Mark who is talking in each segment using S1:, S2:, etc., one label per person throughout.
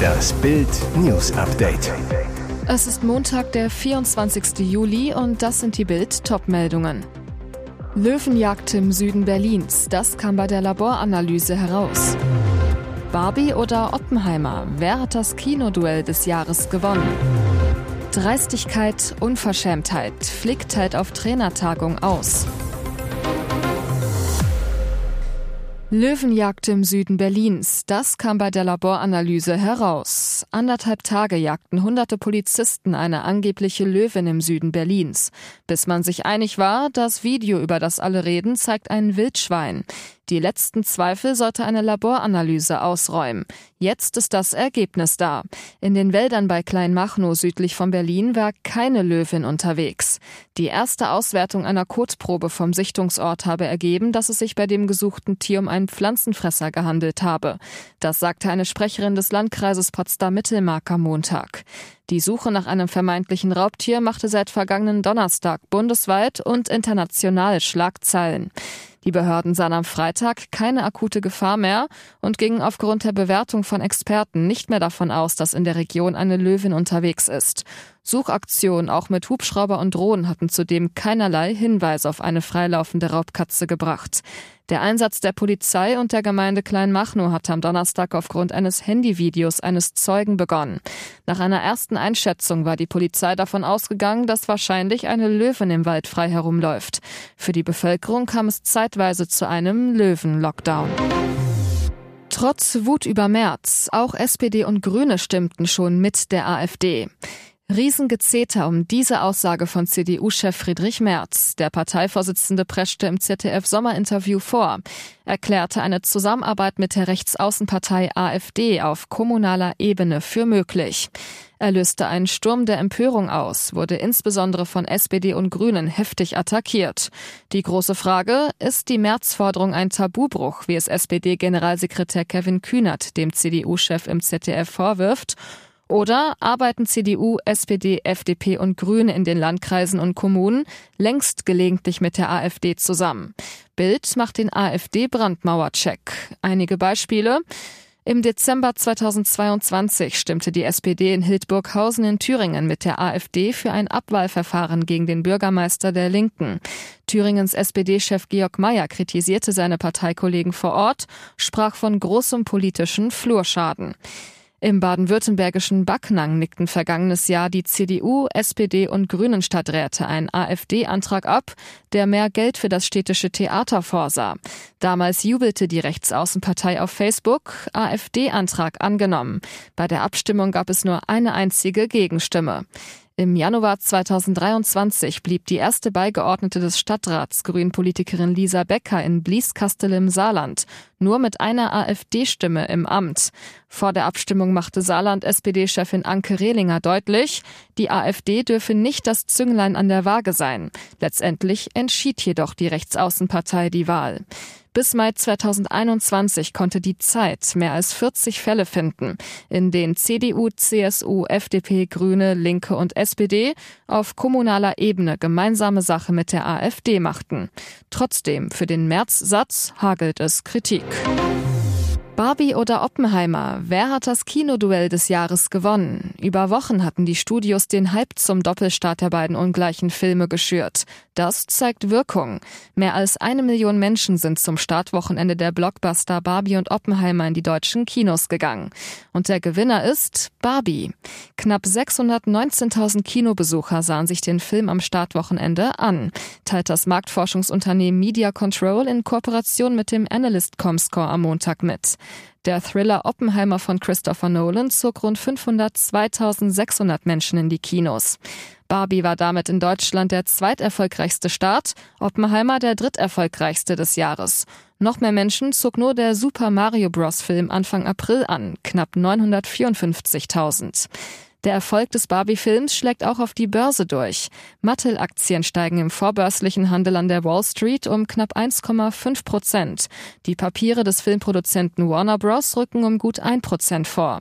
S1: Das Bild News Update.
S2: Es ist Montag, der 24. Juli und das sind die Bild Topmeldungen. Löwenjagd im Süden Berlins, das kam bei der Laboranalyse heraus. Barbie oder Oppenheimer, wer hat das Kinoduell des Jahres gewonnen? Dreistigkeit, Unverschämtheit, flickt halt auf Trainertagung aus. Löwenjagd im Süden Berlins. Das kam bei der Laboranalyse heraus. Anderthalb Tage jagten hunderte Polizisten eine angebliche Löwin im Süden Berlins. Bis man sich einig war, das Video, über das alle reden, zeigt ein Wildschwein. Die letzten Zweifel sollte eine Laboranalyse ausräumen. Jetzt ist das Ergebnis da. In den Wäldern bei Kleinmachnow südlich von Berlin war keine Löwin unterwegs. Die erste Auswertung einer Kotprobe vom Sichtungsort habe ergeben, dass es sich bei dem gesuchten Tier um einen Pflanzenfresser gehandelt habe. Das sagte eine Sprecherin des Landkreises Potsdam-Mittelmark am Montag. Die Suche nach einem vermeintlichen Raubtier machte seit vergangenen Donnerstag bundesweit und international Schlagzeilen. Die Behörden sahen am Freitag keine akute Gefahr mehr und gingen aufgrund der Bewertung von Experten nicht mehr davon aus, dass in der Region eine Löwin unterwegs ist. Suchaktionen auch mit Hubschrauber und Drohnen hatten zudem keinerlei Hinweis auf eine freilaufende Raubkatze gebracht. Der Einsatz der Polizei und der Gemeinde Kleinmachnow hatte am Donnerstag aufgrund eines Handyvideos eines Zeugen begonnen. Nach einer ersten Einschätzung war die Polizei davon ausgegangen, dass wahrscheinlich eine Löwin im Wald frei herumläuft. Für die Bevölkerung kam es zeitweise zu einem Löwen-Lockdown. Trotz Wut über März, auch SPD und Grüne stimmten schon mit der AfD. Riesengezeter um diese Aussage von CDU-Chef Friedrich Merz. Der Parteivorsitzende preschte im ZDF-Sommerinterview vor, erklärte eine Zusammenarbeit mit der Rechtsaußenpartei AfD auf kommunaler Ebene für möglich. Er löste einen Sturm der Empörung aus, wurde insbesondere von SPD und Grünen heftig attackiert. Die große Frage, ist die Märzforderung ein Tabubruch, wie es SPD-Generalsekretär Kevin Kühnert dem CDU-Chef im ZDF vorwirft? Oder arbeiten CDU, SPD, FDP und Grüne in den Landkreisen und Kommunen längst gelegentlich mit der AfD zusammen? Bild macht den AfD-Brandmauercheck. Einige Beispiele. Im Dezember 2022 stimmte die SPD in Hildburghausen in Thüringen mit der AfD für ein Abwahlverfahren gegen den Bürgermeister der Linken. Thüringens SPD-Chef Georg Mayer kritisierte seine Parteikollegen vor Ort, sprach von großem politischen Flurschaden. Im baden-württembergischen Backnang nickten vergangenes Jahr die CDU, SPD und Grünen Stadträte einen AfD-Antrag ab, der mehr Geld für das städtische Theater vorsah. Damals jubelte die Rechtsaußenpartei auf Facebook, AfD-Antrag angenommen. Bei der Abstimmung gab es nur eine einzige Gegenstimme. Im Januar 2023 blieb die erste Beigeordnete des Stadtrats, Grünpolitikerin Lisa Becker in Blieskastel im Saarland, nur mit einer AfD-Stimme im Amt. Vor der Abstimmung machte Saarland-SPD-Chefin Anke Rehlinger deutlich, die AfD dürfe nicht das Zünglein an der Waage sein. Letztendlich entschied jedoch die Rechtsaußenpartei die Wahl. Bis Mai 2021 konnte die Zeit mehr als 40 Fälle finden, in denen CDU, CSU, FDP, Grüne, Linke und SPD auf kommunaler Ebene gemeinsame Sache mit der AfD machten. Trotzdem, für den März-Satz hagelt es Kritik. Barbie oder Oppenheimer, wer hat das Kinoduell des Jahres gewonnen? Über Wochen hatten die Studios den Hype zum Doppelstart der beiden ungleichen Filme geschürt. Das zeigt Wirkung. Mehr als eine Million Menschen sind zum Startwochenende der Blockbuster Barbie und Oppenheimer in die deutschen Kinos gegangen. Und der Gewinner ist Barbie. Knapp 619.000 Kinobesucher sahen sich den Film am Startwochenende an, teilt das Marktforschungsunternehmen Media Control in Kooperation mit dem Analyst Comscore am Montag mit. Der Thriller Oppenheimer von Christopher Nolan zog rund 502.600 Menschen in die Kinos. Barbie war damit in Deutschland der zweiterfolgreichste Start, Oppenheimer der dritterfolgreichste des Jahres. Noch mehr Menschen zog nur der Super Mario Bros. Film Anfang April an, knapp 954.000. Der Erfolg des Barbie-Films schlägt auch auf die Börse durch. Mattel-Aktien steigen im vorbörslichen Handel an der Wall Street um knapp 1,5 Prozent. Die Papiere des Filmproduzenten Warner Bros. rücken um gut ein Prozent vor.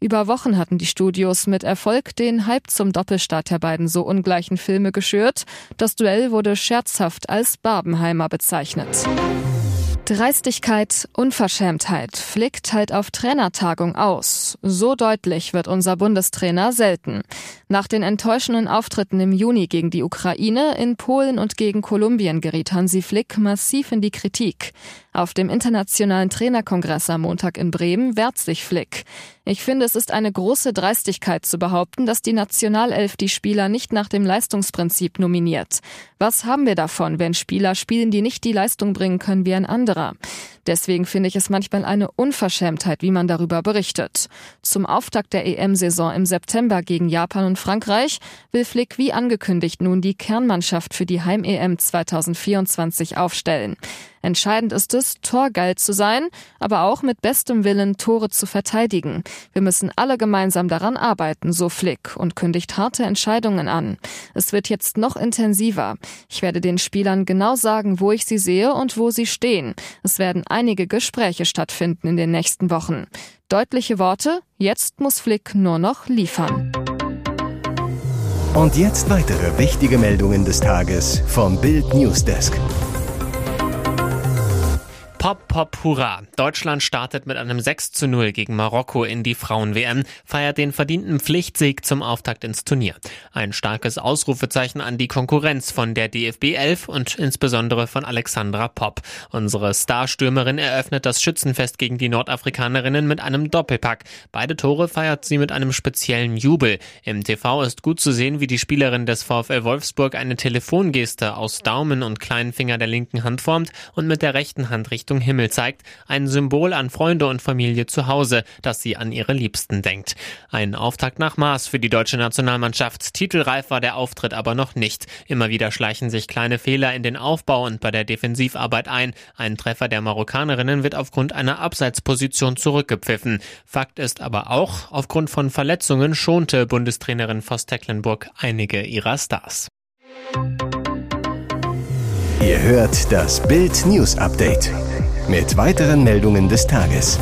S2: Über Wochen hatten die Studios mit Erfolg den Hype zum Doppelstart der beiden so ungleichen Filme geschürt. Das Duell wurde scherzhaft als Barbenheimer bezeichnet. Dreistigkeit, Unverschämtheit. Flick teilt auf Trainertagung aus. So deutlich wird unser Bundestrainer selten. Nach den enttäuschenden Auftritten im Juni gegen die Ukraine, in Polen und gegen Kolumbien geriet Hansi Flick massiv in die Kritik. Auf dem Internationalen Trainerkongress am Montag in Bremen wehrt sich Flick. Ich finde, es ist eine große Dreistigkeit zu behaupten, dass die Nationalelf die Spieler nicht nach dem Leistungsprinzip nominiert. Was haben wir davon, wenn Spieler spielen, die nicht die Leistung bringen können wie ein anderer? Deswegen finde ich es manchmal eine Unverschämtheit, wie man darüber berichtet. Zum Auftakt der EM-Saison im September gegen Japan und Frankreich will Flick wie angekündigt nun die Kernmannschaft für die Heim-EM 2024 aufstellen. Entscheidend ist es, torgeil zu sein, aber auch mit bestem Willen Tore zu verteidigen. Wir müssen alle gemeinsam daran arbeiten, so Flick, und kündigt harte Entscheidungen an. Es wird jetzt noch intensiver. Ich werde den Spielern genau sagen, wo ich sie sehe und wo sie stehen. Es werden einige Gespräche stattfinden in den nächsten Wochen. Deutliche Worte, jetzt muss Flick nur noch liefern.
S1: Und jetzt weitere wichtige Meldungen des Tages vom Bild Newsdesk.
S3: Pop, Pop, Hurra. Deutschland startet mit einem 6 zu 0 gegen Marokko in die Frauen-WM, feiert den verdienten Pflichtsieg zum Auftakt ins Turnier. Ein starkes Ausrufezeichen an die Konkurrenz von der DFB 11 und insbesondere von Alexandra Popp. Unsere Starstürmerin eröffnet das Schützenfest gegen die Nordafrikanerinnen mit einem Doppelpack. Beide Tore feiert sie mit einem speziellen Jubel. Im TV ist gut zu sehen, wie die Spielerin des VfL Wolfsburg eine Telefongeste aus Daumen und kleinen Finger der linken Hand formt und mit der rechten Hand Richtung Richtung Himmel zeigt, ein Symbol an Freunde und Familie zu Hause, dass sie an ihre Liebsten denkt. Ein Auftakt nach Maß für die deutsche Nationalmannschaft. Titelreif war der Auftritt aber noch nicht. Immer wieder schleichen sich kleine Fehler in den Aufbau und bei der Defensivarbeit ein. Ein Treffer der Marokkanerinnen wird aufgrund einer Abseitsposition zurückgepfiffen. Fakt ist aber auch, aufgrund von Verletzungen schonte Bundestrainerin Voss Tecklenburg einige ihrer Stars.
S1: Ihr hört das Bild News Update mit weiteren Meldungen des Tages.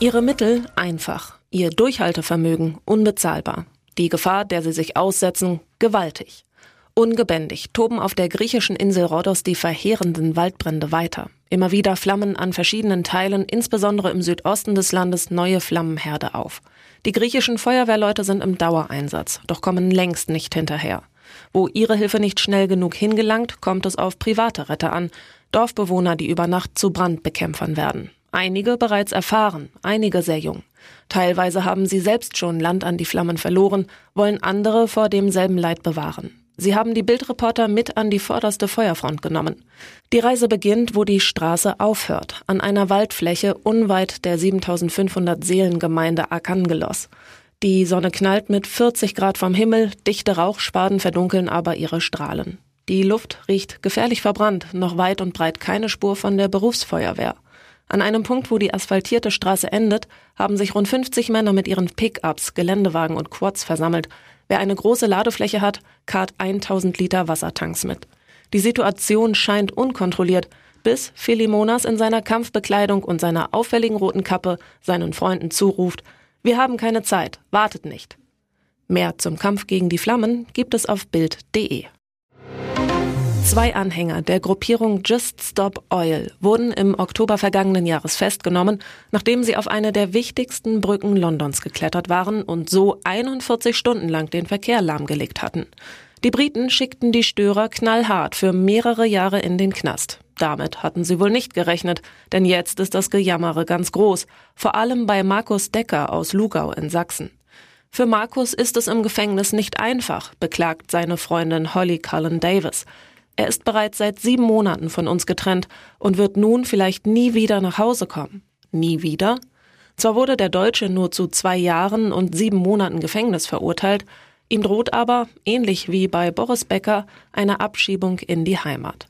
S4: Ihre Mittel einfach, ihr Durchhaltevermögen unbezahlbar, die Gefahr, der sie sich aussetzen, gewaltig. Ungebändigt toben auf der griechischen Insel Rhodos die verheerenden Waldbrände weiter. Immer wieder flammen an verschiedenen Teilen, insbesondere im Südosten des Landes, neue Flammenherde auf. Die griechischen Feuerwehrleute sind im Dauereinsatz, doch kommen längst nicht hinterher. Wo ihre Hilfe nicht schnell genug hingelangt, kommt es auf private Retter an, Dorfbewohner, die über Nacht zu Brandbekämpfern werden. Einige bereits erfahren, einige sehr jung. Teilweise haben sie selbst schon Land an die Flammen verloren, wollen andere vor demselben Leid bewahren. Sie haben die Bildreporter mit an die vorderste Feuerfront genommen. Die Reise beginnt, wo die Straße aufhört, an einer Waldfläche unweit der 7500 Seelengemeinde Arkangelos. Die Sonne knallt mit 40 Grad vom Himmel, dichte Rauchspaden verdunkeln aber ihre Strahlen. Die Luft riecht gefährlich verbrannt, noch weit und breit keine Spur von der Berufsfeuerwehr. An einem Punkt, wo die asphaltierte Straße endet, haben sich rund 50 Männer mit ihren Pickups, Geländewagen und Quads versammelt. Wer eine große Ladefläche hat, karrt 1000 Liter Wassertanks mit. Die Situation scheint unkontrolliert, bis Philimonas in seiner Kampfbekleidung und seiner auffälligen roten Kappe seinen Freunden zuruft, wir haben keine Zeit, wartet nicht. Mehr zum Kampf gegen die Flammen gibt es auf Bild.de. Zwei Anhänger der Gruppierung Just Stop Oil wurden im Oktober vergangenen Jahres festgenommen, nachdem sie auf eine der wichtigsten Brücken Londons geklettert waren und so 41 Stunden lang den Verkehr lahmgelegt hatten. Die Briten schickten die Störer knallhart für mehrere Jahre in den Knast. Damit hatten sie wohl nicht gerechnet, denn jetzt ist das Gejammere ganz groß, vor allem bei Markus Decker aus Lugau in Sachsen. Für Markus ist es im Gefängnis nicht einfach, beklagt seine Freundin Holly Cullen Davis. Er ist bereits seit sieben Monaten von uns getrennt und wird nun vielleicht nie wieder nach Hause kommen. Nie wieder? Zwar wurde der Deutsche nur zu zwei Jahren und sieben Monaten Gefängnis verurteilt, ihm droht aber, ähnlich wie bei Boris Becker, eine Abschiebung in die Heimat.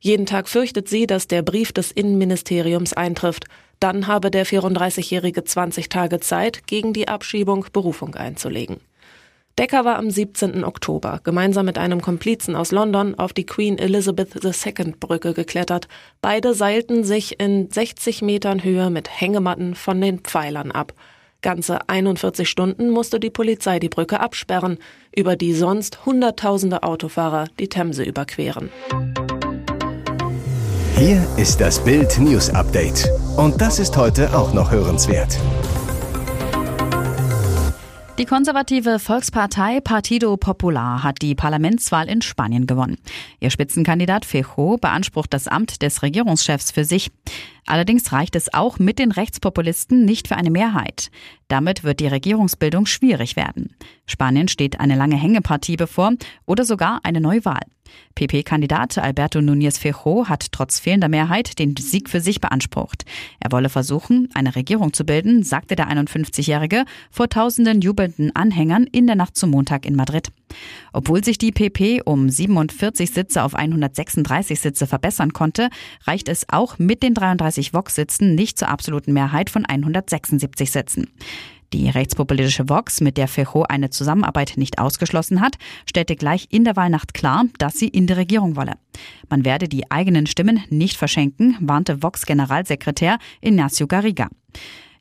S4: Jeden Tag fürchtet sie, dass der Brief des Innenministeriums eintrifft. Dann habe der 34-Jährige 20 Tage Zeit, gegen die Abschiebung Berufung einzulegen. Decker war am 17. Oktober gemeinsam mit einem Komplizen aus London auf die Queen Elizabeth II Brücke geklettert. Beide seilten sich in 60 Metern Höhe mit Hängematten von den Pfeilern ab. Ganze 41 Stunden musste die Polizei die Brücke absperren, über die sonst Hunderttausende Autofahrer die Themse überqueren.
S1: Hier ist das Bild News Update. Und das ist heute auch noch hörenswert.
S5: Die konservative Volkspartei Partido Popular hat die Parlamentswahl in Spanien gewonnen. Ihr Spitzenkandidat Fejo beansprucht das Amt des Regierungschefs für sich. Allerdings reicht es auch mit den Rechtspopulisten nicht für eine Mehrheit. Damit wird die Regierungsbildung schwierig werden. Spanien steht eine lange Hängepartie bevor oder sogar eine Neuwahl. PP-Kandidat Alberto Núñez Fejo hat trotz fehlender Mehrheit den Sieg für sich beansprucht. Er wolle versuchen, eine Regierung zu bilden, sagte der 51-Jährige vor tausenden jubelnden Anhängern in der Nacht zum Montag in Madrid. Obwohl sich die PP um 47 Sitze auf 136 Sitze verbessern konnte, reicht es auch mit den 33 Vox-Sitzen nicht zur absoluten Mehrheit von 176 Sitzen. Die rechtspopulistische Vox, mit der Fejo eine Zusammenarbeit nicht ausgeschlossen hat, stellte gleich in der Wahlnacht klar, dass sie in die Regierung wolle. Man werde die eigenen Stimmen nicht verschenken, warnte Vox-Generalsekretär Ignacio Garriga.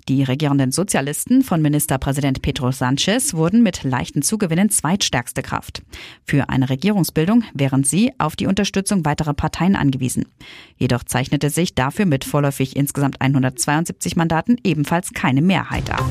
S5: Die regierenden Sozialisten von Ministerpräsident Pedro Sanchez wurden mit leichten Zugewinnen zweitstärkste Kraft. Für eine Regierungsbildung wären sie auf die Unterstützung weiterer Parteien angewiesen. Jedoch zeichnete sich dafür mit vorläufig insgesamt 172 Mandaten ebenfalls keine Mehrheit ab.